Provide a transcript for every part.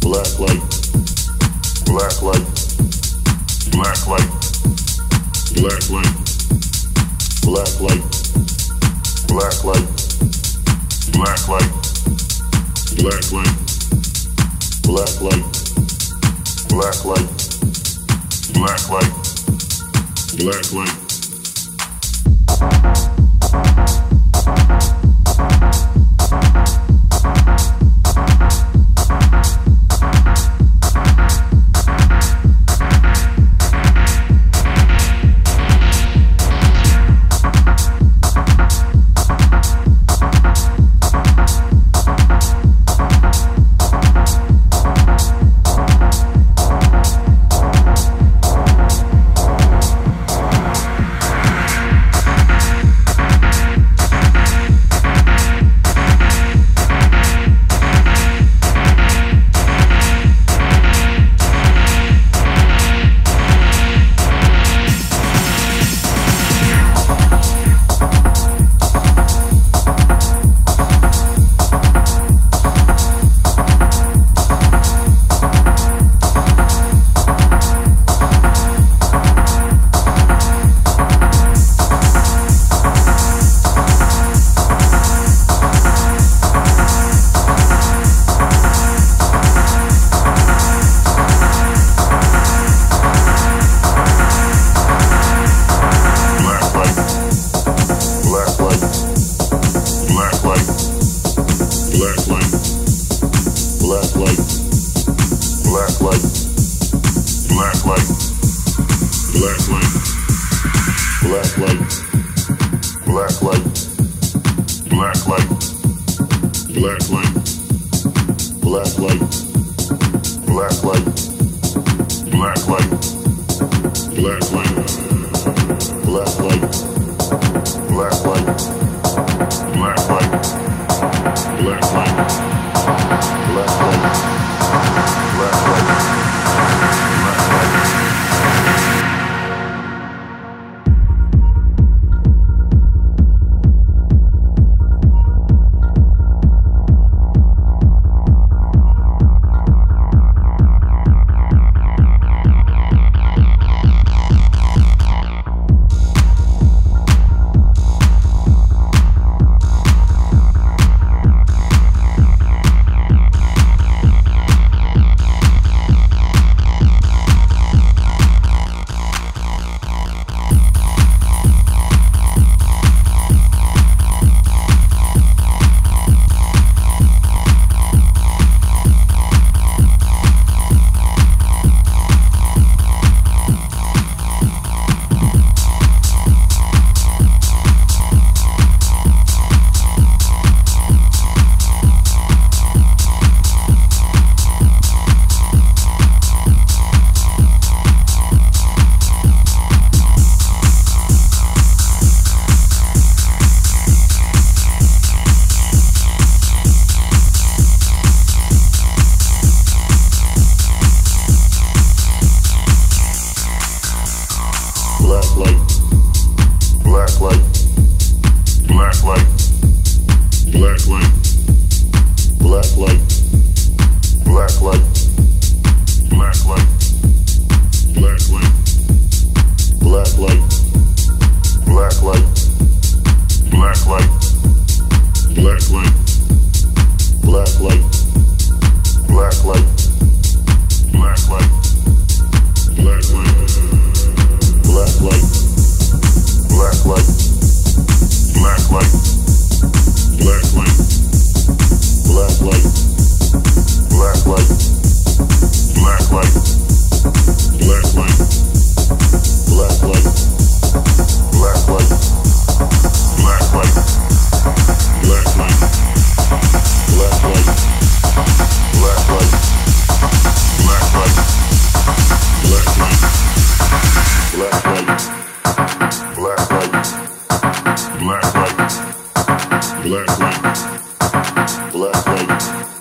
Black light. Black light. Black light. Black light. Black light. Black light. Black light. Black light. Black light. Black light. Black light. Black light. Thank black light, black light, black light, black light, black light, black light, black light, black light, black light, black light, black light, black light, black light.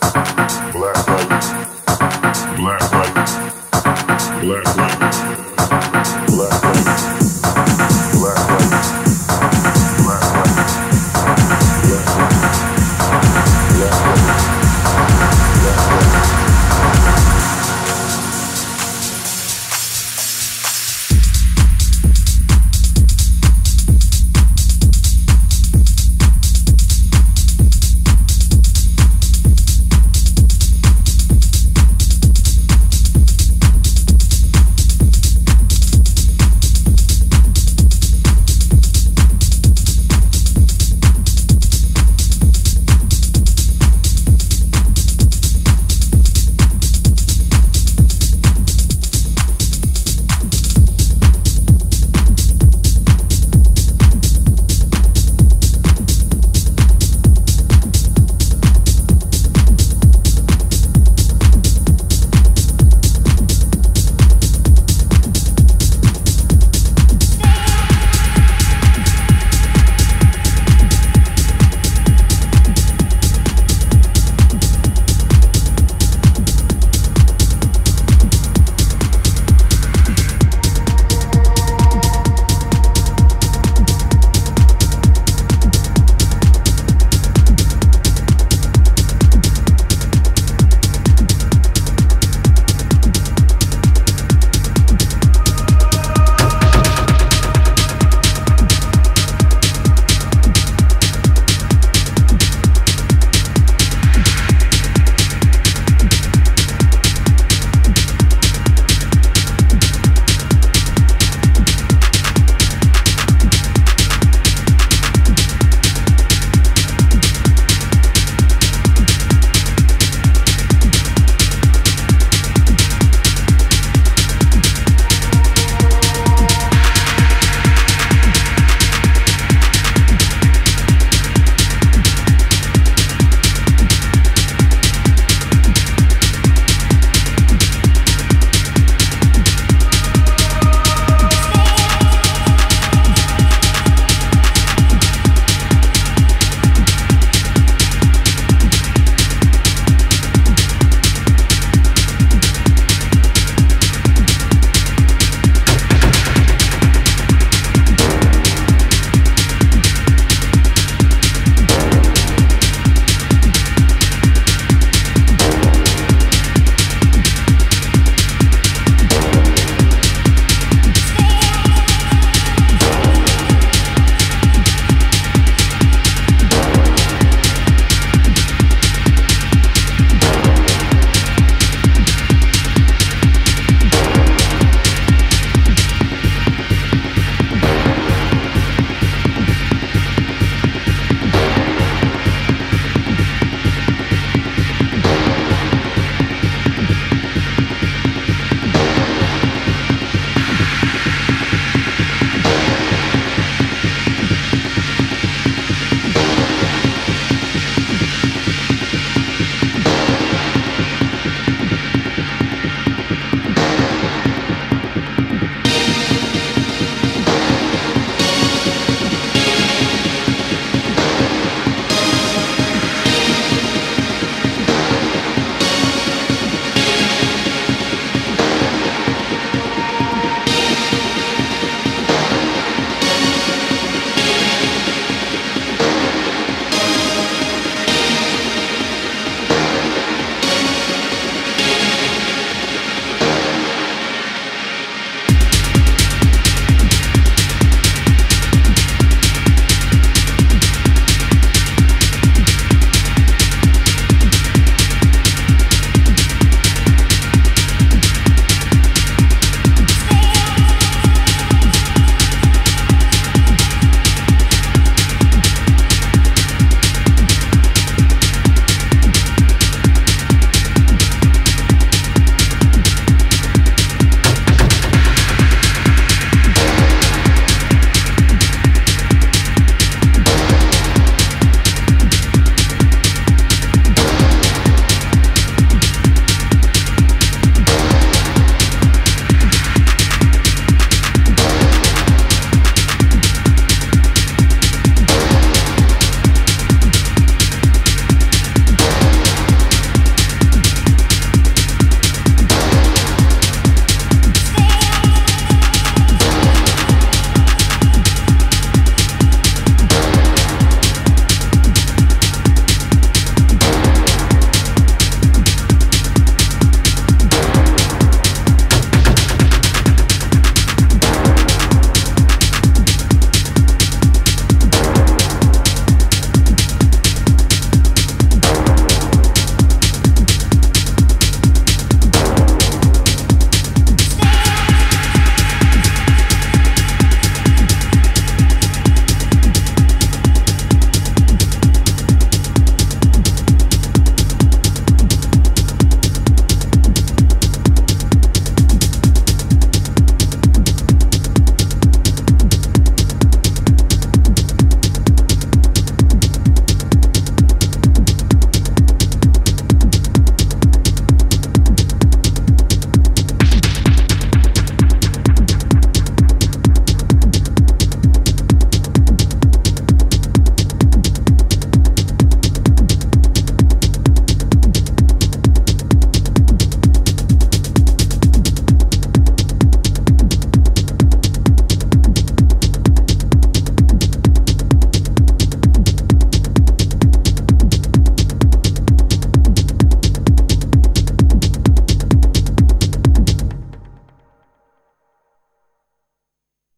Bye.